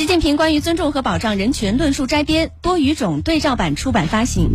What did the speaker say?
习近平关于尊重和保障人权论述摘编多语种对照版出版发行。